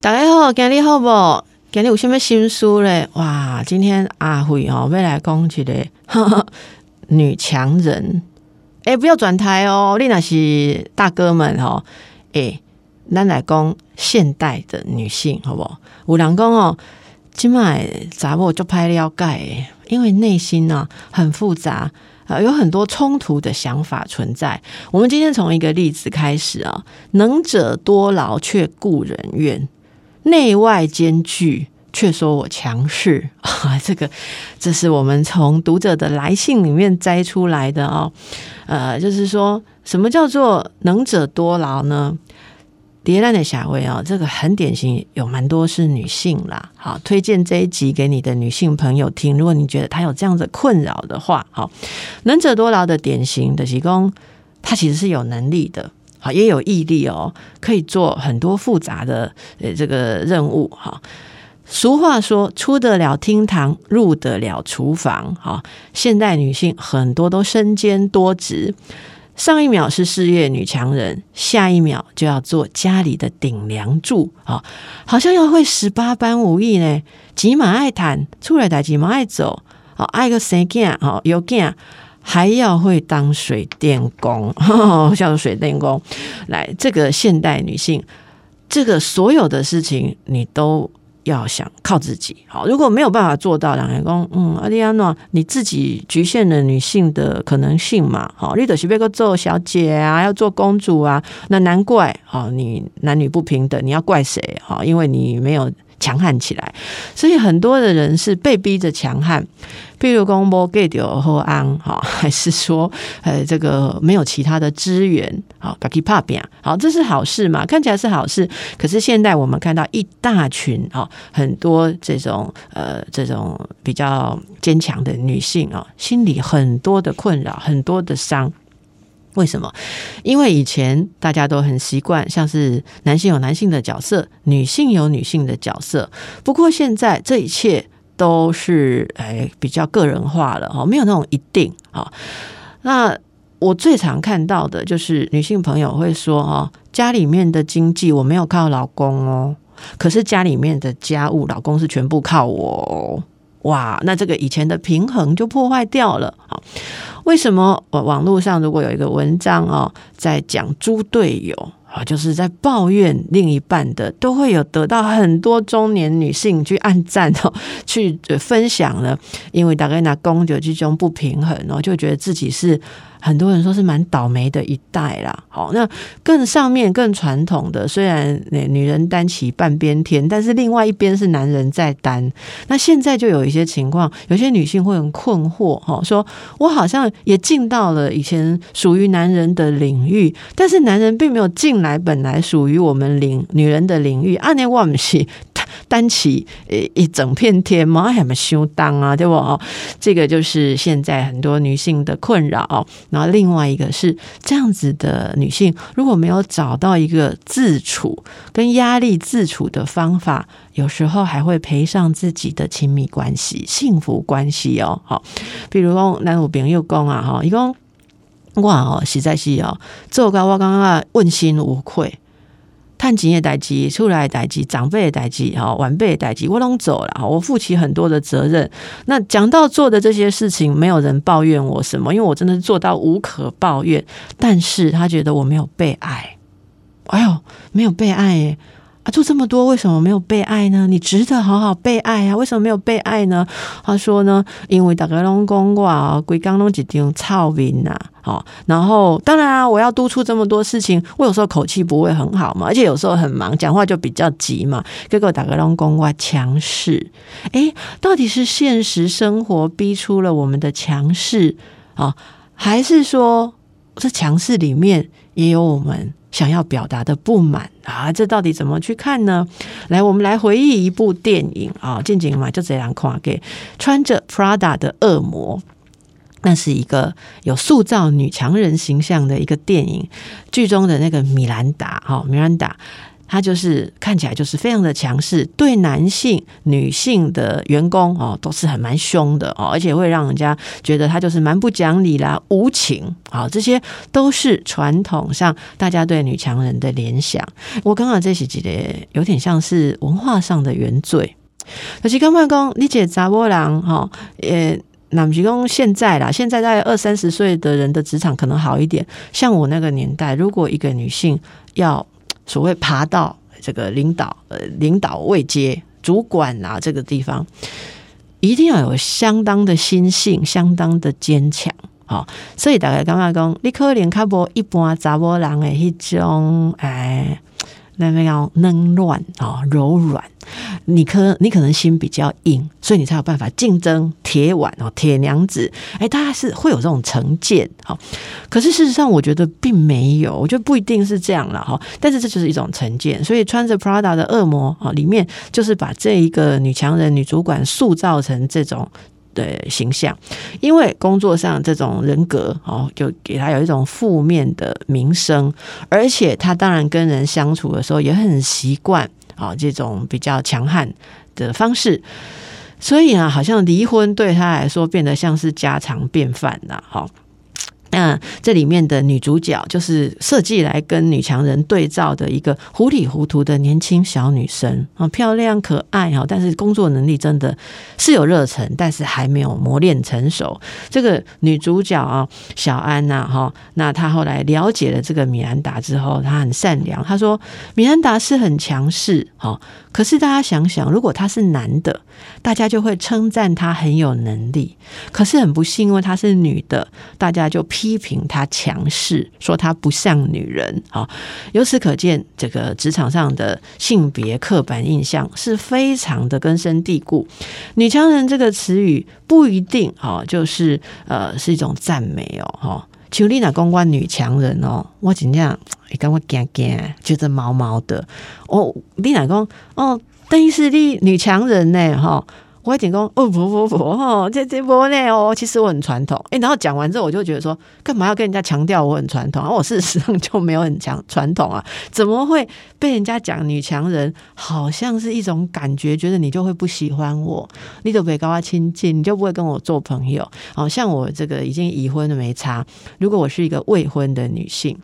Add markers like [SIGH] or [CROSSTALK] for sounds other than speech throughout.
大家好，今日好不？今日有啥物心事咧？哇，今天阿慧哦，要来讲一个 [LAUGHS] 女强人。哎、不要转台哦，你那是大哥们哦。哎、咱来讲现代的女性，好不好？有人讲哦，今麦查某就拍了解，因为内心呢、很复杂。呃，有很多冲突的想法存在。我们今天从一个例子开始啊，能者多劳，却故人怨。内外兼具，却说我强势 [LAUGHS] 啊！这个，这是我们从读者的来信里面摘出来的哦。呃，就是说什么叫做能者多劳呢？蝶兰的霞薇啊，这个很典型，有蛮多是女性啦。好，推荐这一集给你的女性朋友听。如果你觉得她有这样的困扰的话，好，能者多劳的典型的提供，她其实是有能力的。好，也有毅力哦，可以做很多复杂的呃这个任务哈。俗话说，出得了厅堂，入得了厨房。哈，现代女性很多都身兼多职，上一秒是事业女强人，下一秒就要做家里的顶梁柱啊，好像要会十八般武艺呢。急马爱谈，出来打急马爱走，好，爱个生囝，哦，有囝。还要会当水电工，[LAUGHS] 像水电工来，这个现代女性，这个所有的事情你都要想靠自己。好，如果没有办法做到，两人工，嗯，阿丽安诺，你自己局限了女性的可能性嘛？好，你得是别个做小姐啊，要做公主啊，那难怪好，你男女不平等，你要怪谁？好，因为你没有强悍起来，所以很多的人是被逼着强悍。譬如讲无给掉后安哈，[LAUGHS] 还是说呃这个没有其他的资源，好，自己怕变好，这是好事嘛？看起来是好事，可是现在我们看到一大群啊，很多这种呃这种比较坚强的女性啊，心里很多的困扰，很多的伤。为什么？因为以前大家都很习惯，像是男性有男性的角色，女性有女性的角色。不过现在这一切都是哎比较个人化了哈，没有那种一定啊。那我最常看到的就是女性朋友会说哦，家里面的经济我没有靠老公哦，可是家里面的家务老公是全部靠我哦。哇，那这个以前的平衡就破坏掉了啊。为什么网网络上如果有一个文章哦，在讲猪队友啊，就是在抱怨另一半的，都会有得到很多中年女性去按赞哦，去分享呢？因为大概那公就这种不平衡哦，就觉得自己是很多人说是蛮倒霉的一代啦。好，那更上面更传统的，虽然女人担起半边天，但是另外一边是男人在担。那现在就有一些情况，有些女性会很困惑哈，说我好像也进到了以前属于男人的领域，但是男人并没有进来本来属于我们领女人的领域。按年我们是担起呃一整片天嘛，还没修当啊，对不？哦，这个就是现在很多女性的困扰。然后另外一个是这样子的女性，如果没有找到一个自处跟压力自处的方法，有时候还会赔上自己的亲密关系、幸福关系哦。好，比如讲，男有朋友讲啊，哈，伊讲我哦实在是哦做到我刚刚问心无愧。探亲也代志、出来的代志、长辈也代志、哈晚辈也代志，我拢走了，我负起很多的责任。那讲到做的这些事情，没有人抱怨我什么，因为我真的是做到无可抱怨。但是他觉得我没有被爱，哎呦，没有被爱耶！啊，做这么多，为什么没有被爱呢？你值得好好被爱啊！为什么没有被爱呢？他说呢，因为大家拢讲我啊，规刚拢一张臭面呐，好，然后当然啊，我要督促这么多事情，我有时候口气不会很好嘛，而且有时候很忙，讲话就比较急嘛。结果大家拢讲我强势，诶，到底是现实生活逼出了我们的强势啊，还是说这强势里面也有我们想要表达的不满啊，这到底怎么去看呢？来，我们来回忆一部电影啊，静静嘛，就这样看给穿着 Prada 的恶魔，那是一个有塑造女强人形象的一个电影，剧中的那个米兰达，哈，米兰达。他就是看起来就是非常的强势，对男性、女性的员工哦都是很蛮凶的哦，而且会让人家觉得他就是蛮不讲理啦、无情啊，这些都是传统上大家对女强人的联想。我刚刚这几集的有点像是文化上的原罪。可是刚刚讲理解查波郎哈，呃，那么提供现在啦，现在在二三十岁的人的职场可能好一点，像我那个年代，如果一个女性要所谓爬到这个领导呃领导位阶主管啊这个地方，一定要有相当的心性，相当的坚强啊。所以大概刚刚讲，你可能看不一般查某人的迄种哎。那那样嫩软啊，柔软，你可你可能心比较硬，所以你才有办法竞争铁腕哦，铁娘子。哎，大家是会有这种成见哈。可是事实上，我觉得并没有，我觉得不一定是这样了哈。但是这就是一种成见，所以穿着 Prada 的恶魔啊，里面就是把这一个女强人、女主管塑造成这种。的形象，因为工作上这种人格哦，就给他有一种负面的名声，而且他当然跟人相处的时候也很习惯啊这种比较强悍的方式，所以啊，好像离婚对他来说变得像是家常便饭了，哈。那这里面的女主角就是设计来跟女强人对照的一个糊里糊涂的年轻小女生啊，漂亮可爱哈，但是工作能力真的是有热忱，但是还没有磨练成熟。这个女主角啊，小安呐哈，那她后来了解了这个米兰达之后，她很善良。她说米兰达是很强势哈，可是大家想想，如果她是男的，大家就会称赞她很有能力；可是很不幸，因为她是女的，大家就。批评她强势，说她不像女人啊。由此可见，这个职场上的性别刻板印象是非常的根深蒂固。女强人这个词语不一定啊，就是呃是一种赞美哦哈。像你那公关女强人哦，我怎样你跟我讲讲，觉得毛毛的哦。丽娜公哦，等于是你女强人呢哈。我会讲哦不不不哦，这这波呢哦，其实我很传统。哎，然后讲完之后，我就觉得说，干嘛要跟人家强调我很传统？而我事实上就没有很强传统啊，怎么会被人家讲女强人？好像是一种感觉，觉得你就会不喜欢我，你都不会跟我亲近，你就不会跟我做朋友。好像我这个已经已婚的没差。如果我是一个未婚的女性，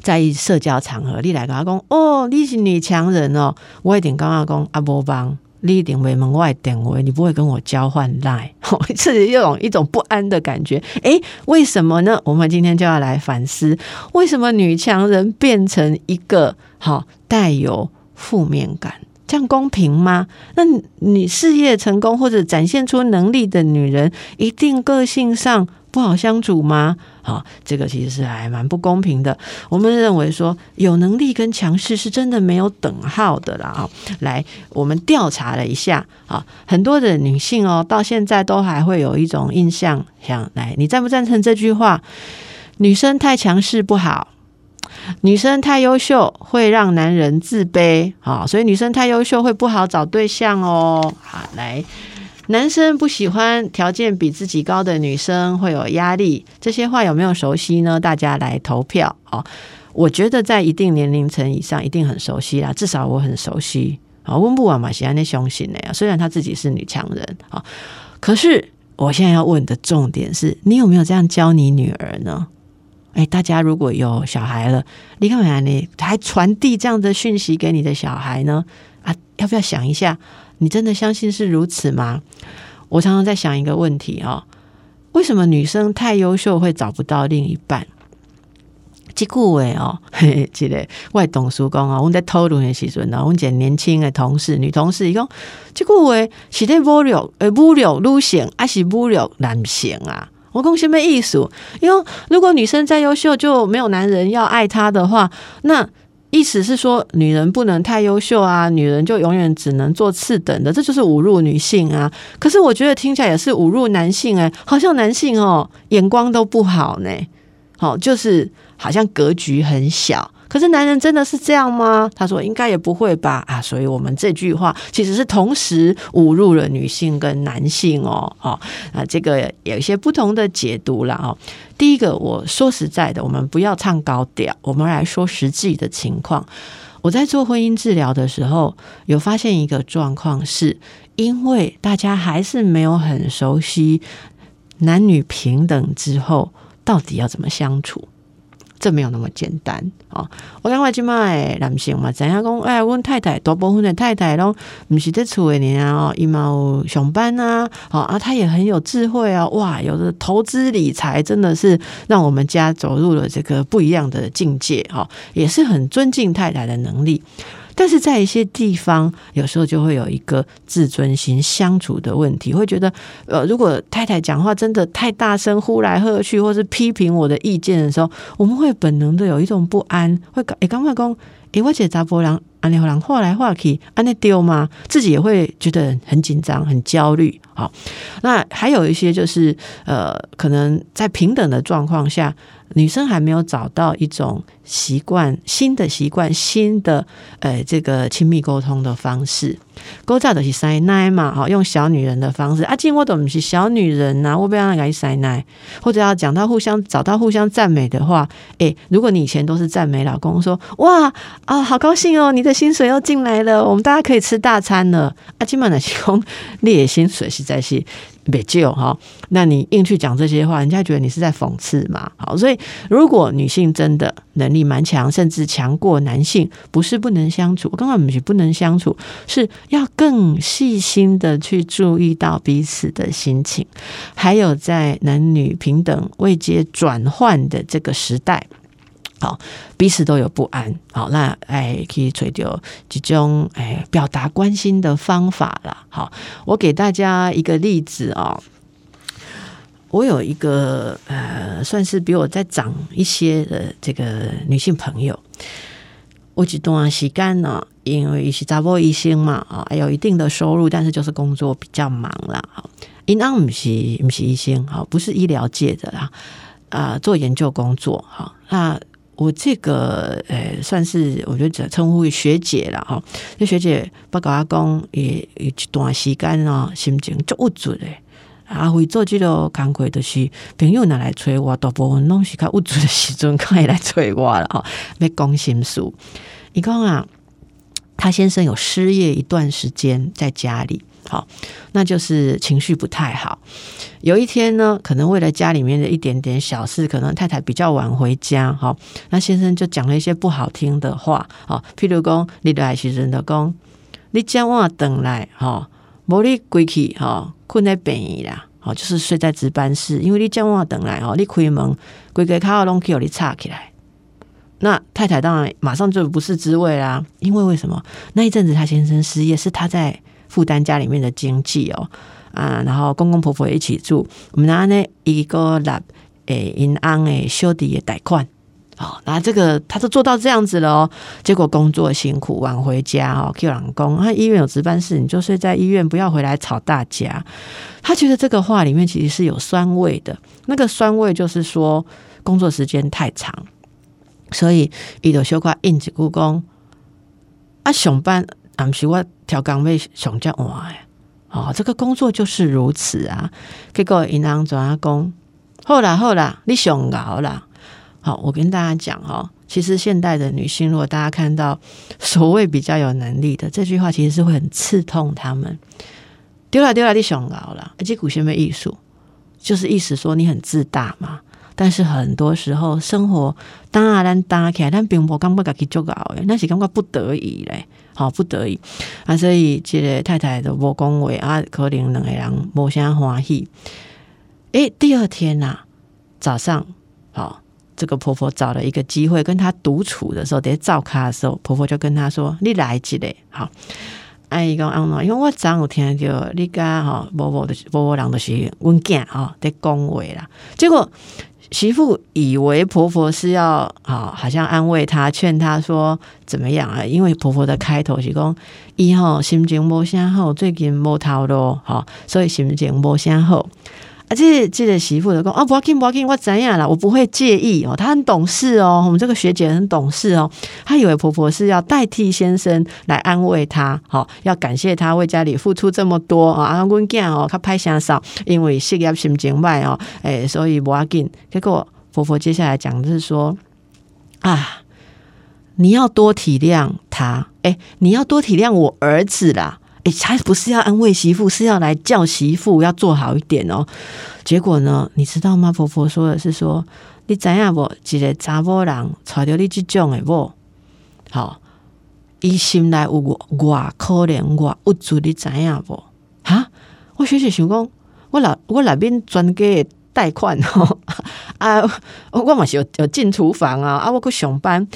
在社交场合，你来跟他讲哦，你是女强人哦，我一定跟他讲阿波帮。你一定会门外点位，你不会跟我交换赖，[LAUGHS] 是一种一种不安的感觉。诶，为什么呢？我们今天就要来反思，为什么女强人变成一个好带有负面感？这样公平吗？那你事业成功或者展现出能力的女人，一定个性上？不好相处吗？好，这个其实是还蛮不公平的。我们认为说，有能力跟强势是真的没有等号的啦。啊，来，我们调查了一下啊，很多的女性哦，到现在都还会有一种印象，想来，你赞不赞成这句话？女生太强势不好，女生太优秀会让男人自卑啊，所以女生太优秀会不好找对象哦。好，来。男生不喜欢条件比自己高的女生，会有压力。这些话有没有熟悉呢？大家来投票哦。我觉得在一定年龄层以上，一定很熟悉啦。至少我很熟悉啊。温布瓦马西安那雄性的呀，虽然她自己是女强人啊，可是我现在要问的重点是你有没有这样教你女儿呢？哎，大家如果有小孩了，你干嘛你还传递这样的讯息给你的小孩呢？啊，要不要想一下？你真的相信是如此吗？我常常在想一个问题哦：为什么女生太优秀会找不到另一半？即句话哦，记 [LAUGHS] 得外董叔公啊，我在讨论的时阵呢，我们讲年轻的同事、女同事，伊讲即句话是在侮辱呃侮辱女性，还是侮辱男性啊？我讲什么意思？因为如果女生再优秀，就没有男人要爱她的话，那。意思是说，女人不能太优秀啊，女人就永远只能做次等的，这就是侮辱女性啊。可是我觉得听起来也是侮辱男性哎，好像男性哦眼光都不好呢。好，就是好像格局很小。可是男人真的是这样吗？他说应该也不会吧啊！所以我们这句话其实是同时侮辱了女性跟男性哦，哦啊，这个有一些不同的解读了哦。第一个，我说实在的，我们不要唱高调，我们来说实际的情况。我在做婚姻治疗的时候，有发现一个状况，是因为大家还是没有很熟悉男女平等之后到底要怎么相处。这没有那么简单哦！我刚刚今麦男性嘛，怎样讲？哎，我太太大部分的太太拢，不是在厝里啊，哦，伊嘛上班啊，好啊，他也很有智慧啊，哇，有的投资理财真的是让我们家走入了这个不一样的境界哈，也是很尊敬太太的能力。但是在一些地方，有时候就会有一个自尊心相处的问题，会觉得，呃，如果太太讲话真的太大声，呼来喝去，或是批评我的意见的时候，我们会本能的有一种不安，会讲，诶，刚快讲，诶，我姐查波郎，安尼好人话来话去，安尼丢吗？自己也会觉得很紧张、很焦虑。好，那还有一些就是，呃，可能在平等的状况下。女生还没有找到一种习惯，新的习惯，新的呃这个亲密沟通的方式。勾扎的是塞奶嘛，哈，用小女人的方式。阿金，我懂是小女人呐，我不要给你塞奶，或者要讲到互相找到互相赞美的话。诶，如果你以前都是赞美老公，说哇啊，好高兴哦，你的薪水又进来了，我们大家可以吃大餐了。阿金嘛，那是讲你的薪水实在是。别救哈，那你硬去讲这些话，人家觉得你是在讽刺嘛？好，所以如果女性真的能力蛮强，甚至强过男性，不是不能相处。我刚刚不是不能相处，是要更细心的去注意到彼此的心情，还有在男女平等未接转换的这个时代。好，彼此都有不安。好，那哎，可以吹掉几种哎表达关心的方法了。好，我给大家一个例子啊。我有一个呃，算是比我再长一些的这个女性朋友。我几段时间呢，因为是杂波医生嘛，啊，有一定的收入，但是就是工作比较忙啦。好，因安不是不是医生，好，不是医疗界的啦，啊，做研究工作。好，那。我这个呃，算是我觉得称呼为学姐了哈。那学姐不跟阿公也一段时间哦，心情足无助的。阿会做这个工作就是朋友拿来催我，大部分拢是较无助的时阵，可以来催我了哈。要讲心事，你讲啊，他先生有失业一段时间在家里。好，那就是情绪不太好。有一天呢，可能为了家里面的一点点小事，可能太太比较晚回家，哈，那先生就讲了一些不好听的话，哦，譬如讲，你来时阵的讲，你将我等来，哈，无你归去，哈，困在病院啦，好，就是睡在值班室，因为你将我等来，哦，你开门，规个卡拢叫你插起来。那太太当然马上就不是滋味啦，因为为什么？那一阵子他先生失业，是他在。负担家里面的经济哦，啊，然后公公婆婆一起住，我们拿呢一个拿诶银行诶修底的贷款，好，那这个他都做到这样子了哦，结果工作辛苦晚回家哦，Q 老公，他医院有值班室，你就睡在医院，不要回来吵大家。他觉得这个话里面其实是有酸味的，那个酸味就是说工作时间太长，所以伊就小可应一句讲啊上班。俺是我调岗位上加晚诶，哦，这个工作就是如此啊。结果银行转阿公，好啦好啦你上熬啦。好，我跟大家讲哦，其实现代的女性，如果大家看到所谓比较有能力的这句话，其实是会很刺痛他们。丢了丢了，你上熬了，而且古先没艺术就是意思说你很自大嘛。但是很多时候生活当然咱打起来，但并不感觉家己做搞诶，那是感觉不得已嘞。好不得已啊，所以这个太太都无讲话啊，可能两个人无啥欢喜。诶，第二天呐，早上好，这个婆婆找了一个机会跟她独处的时候，在照卡的时候，婆婆就跟她说：“你来一个好。”哎，伊讲安怎？因为我昨有听到你家哈，婆婆的婆婆人都是阮囝哈在讲话啦，结果。媳妇以为婆婆是要啊，好像安慰她，劝她说怎么样啊？因为婆婆的开头是讲以后心情无啥好，最近无头路，好，所以心情无啥好。啊，这这个媳妇的讲啊，不要紧不要紧，我怎样了？我不会介意哦。她很懂事哦，我们这个学姐很懂事哦。她以为婆婆是要代替先生来安慰她，好，要感谢她为家里付出这么多啊。啊，阮囝哦，她拍相少，因为事业心情坏哦，诶，所以不要紧。结果婆婆接下来讲的是说啊，你要多体谅他，诶，你要多体谅我儿子啦。哎，他不是要安慰媳妇，是要来叫媳妇要做好一点哦。结果呢，你知道吗？婆婆说的是说，你怎样不？一个查某人娶到你这种的不？好，伊心内有我，我可怜我无助，你怎样不？哈，我学姐想讲，我老我那边专给贷款哦，[LAUGHS] 啊，我嘛是有有进厨房啊，啊，我去上班。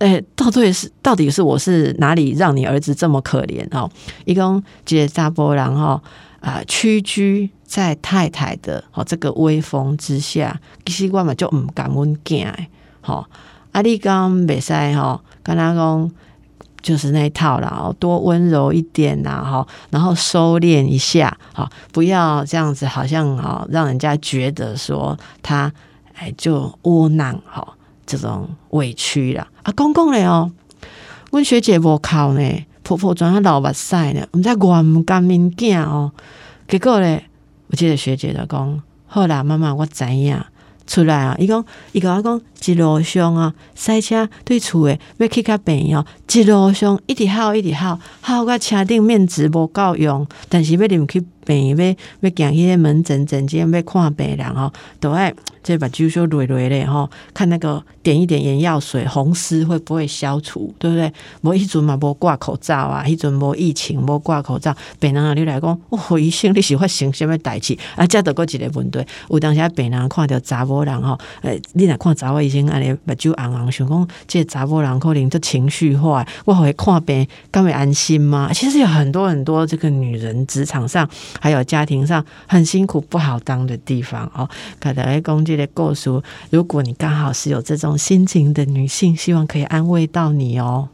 诶，到底是到底是我是哪里让你儿子这么可怜哦？一共姐扎波然后啊，屈居在太太的哦这个威风之下，其实我嘛就唔敢问囝诶，好，阿你讲袂使吼，跟他讲就是那一套啦，多温柔一点呐，哈，然后收敛一下，好，不要这样子，好像啊，让人家觉得说他哎就窝囊哈。这种委屈啦，啊，公公嘞哦，阮学姐无哭呢，婆婆转下老目屎呢，毋知我唔甘面囝哦，结果咧，我记得学姐就讲，好啦，妈妈我知影。出来啊，伊讲，伊甲我讲，一路上啊，赛车对厝诶要去较病哦，一路上一直好一直好，好个车顶面子无够用，但是要入去病要要行去门诊诊间要看病人哦，都爱。这把揪揪累累嘞吼，看那个点一点眼药水，红丝会不会消除，对不对？无一阵嘛，无挂口罩啊，一阵无疫情，无挂口罩，病人啊，你来讲，哦，医生你是发生什么代志？啊，这都个一个问题。有当时病人看到查某人吼，诶，你来看查某医生安尼目睭红红，想讲这查某人可能就情绪化，我会看病，敢会安心吗？其实有很多很多这个女人职场上还有家庭上很辛苦不好当的地方哦，可能攻击。的构熟，如果你刚好是有这种心情的女性，希望可以安慰到你哦。